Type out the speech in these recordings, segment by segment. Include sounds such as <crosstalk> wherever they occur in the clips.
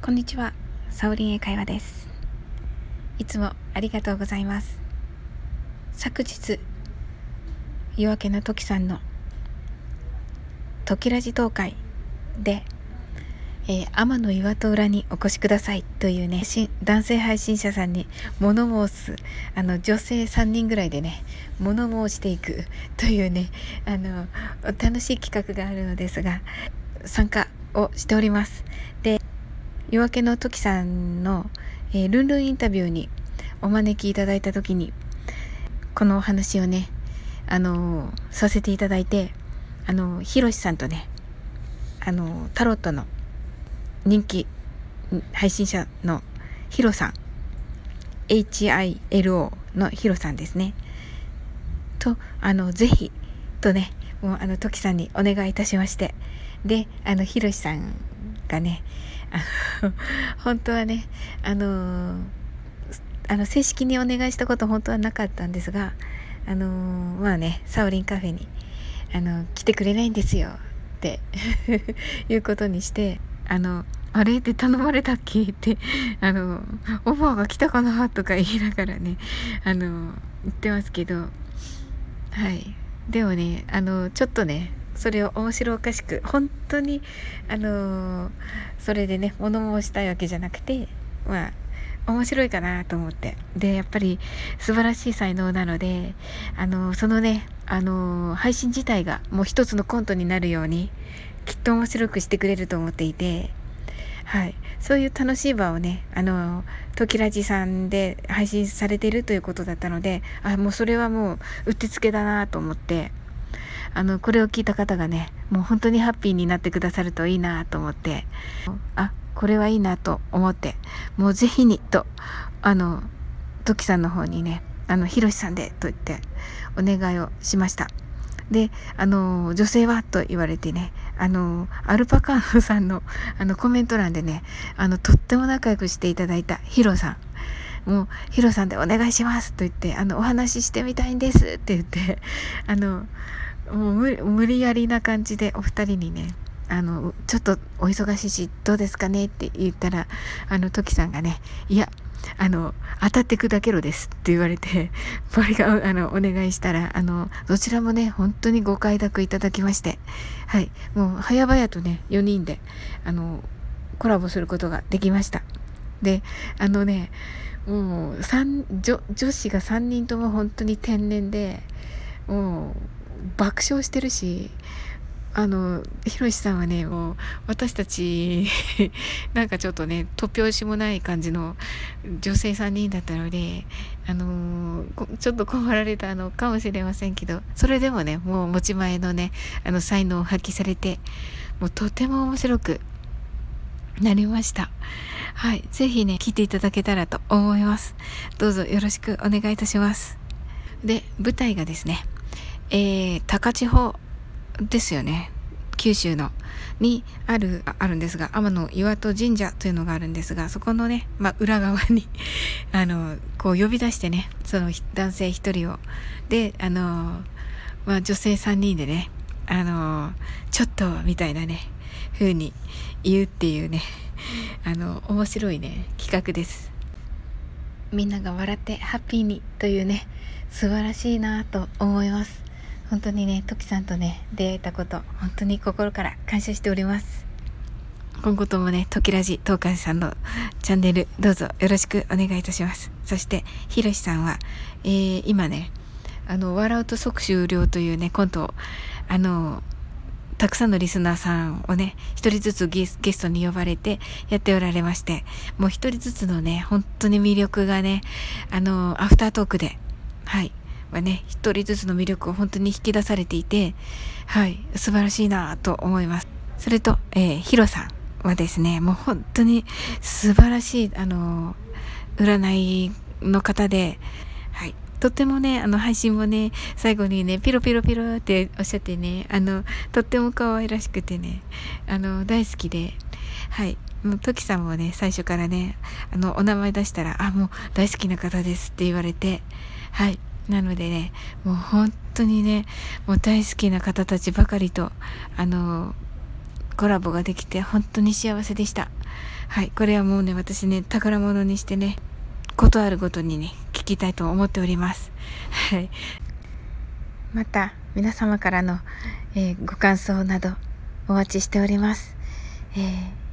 こんにちは、サオリン英会話です。いつもありがとうございます。昨日、夜明けの時さんの時ラジ東海で、えー、天の岩戸裏にお越しくださいというね、男性配信者さんに物申す、あの、女性3人ぐらいでね、物申していく <laughs> というね、あの、楽しい企画があるのですが、参加をしております。で、夜明けの時さんの、えー、ルンルンインタビューにお招きいただいた時にこのお話をねあのー、させていただいてあのひろしさんとねあのタロットの人気配信者のヒロさん HILO のヒロさんですね。とあのぜひとねもうあの時さんにお願いいたしましてであのひろしさんがね <laughs> 本当はねあのあの正式にお願いしたこと本当はなかったんですがあのまあねサオリンカフェにあの来てくれないんですよって <laughs> いうことにしてあのあれって頼まれたっけ？ってあのオファーが来たかな？とか言いながらねあの言ってますけどはい。でもねあのちょっとねそれを面白おかしく本当にあのー、それでね物申したいわけじゃなくてまあ面白いかなと思って。でやっぱり素晴らしい才能なのであの、そのねあの、配信自体がもう一つのコントになるようにきっと面白くしてくれると思っていてはい、そういう楽しい場をね、あの、トキラジさんで配信されてるということだったので、あ、もうそれはもううってつけだなと思って、あの、これを聞いた方がね、もう本当にハッピーになってくださるといいなと思って、あ、これはいいなと思って、もうぜひにと、あの、トキさんの方にね、あの、ひろしさんでと言ってお願いをしました。で、あの、女性はと言われてね、あの、アルパカーノさんの、あの、コメント欄でね、あの、とっても仲良くしていただいたヒロさん。もう、ヒロさんでお願いしますと言って、あの、お話ししてみたいんですって言って、あの、もう無理やりな感じでお二人にねあのちょっとお忙しいしどうですかねって言ったらあのトキさんがねいやあの当たって砕けろですって言われて <laughs> 周りがあのお願いしたらあのどちらもね本当にご快諾いただきましてはいもう早々とね4人であのコラボすることができました。であのねもう女女子が3人とも本当に天然でもう爆笑してるしあのひろしさんはねもう私たち <laughs> なんかちょっとね突拍子もない感じの女性3人だったのであのちょっと困られたのかもしれませんけどそれでもねもう持ち前のねあの才能を発揮されてもうとても面白くなりました。はい。ぜひね、聞いていただけたらと思います。どうぞよろしくお願いいたします。で、舞台がですね、えー、高千穂ですよね。九州の、にある、あるんですが、天の岩戸神社というのがあるんですが、そこのね、まあ、裏側に <laughs> あの、こう呼び出してね、その男性一人を、で、あの、まあ、女性三人でね、あの、ちょっと、みたいなね、風に言うっていうね、あの、面白いね、企画です。みんなが笑ってハッピーにというね、素晴らしいなと思います。本当にね、トキさんとね、出会えたこと、本当に心から感謝しております。今後ともね、トキラジ東海さんのチャンネル、どうぞよろしくお願いいたします。そして、ひろしさんは、えー、今ね、あの、笑うと即終了というね、コントを、あの、たくさんのリスナーさんをね、一人ずつゲストに呼ばれてやっておられまして、もう一人ずつのね、本当に魅力がね、あの、アフタートークで、はい、はね、一人ずつの魅力を本当に引き出されていて、はい、素晴らしいなと思います。それと、えー、ヒロさんはですね、もう本当に素晴らしい、あの、占いの方で、はい、とってもね、あの配信もね、最後にね、ピロピロピロっておっしゃってね、あの、とっても可愛らしくてね、あの、大好きで、はい。トキさんもね、最初からね、あの、お名前出したら、あ、もう大好きな方ですって言われて、はい。なのでねもう本当にねもう大好きな方たちばかりとあのコラボができて本当に幸せでした。はい、これはもうね、私ね、宝物にしてね、ことあるごとにね、聞きたいと思っております。はい。また、皆様からの、えー、ご感想などお待ちしております。え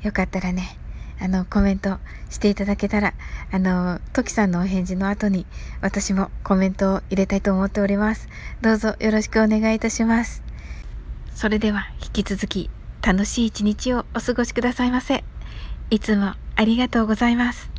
ー、よかったらね、あの、コメントしていただけたら、あの、トキさんのお返事の後に、私もコメントを入れたいと思っております。どうぞよろしくお願いいたします。それでは、引き続き、楽しい一日をお過ごしくださいませ。いつもありがとうございます。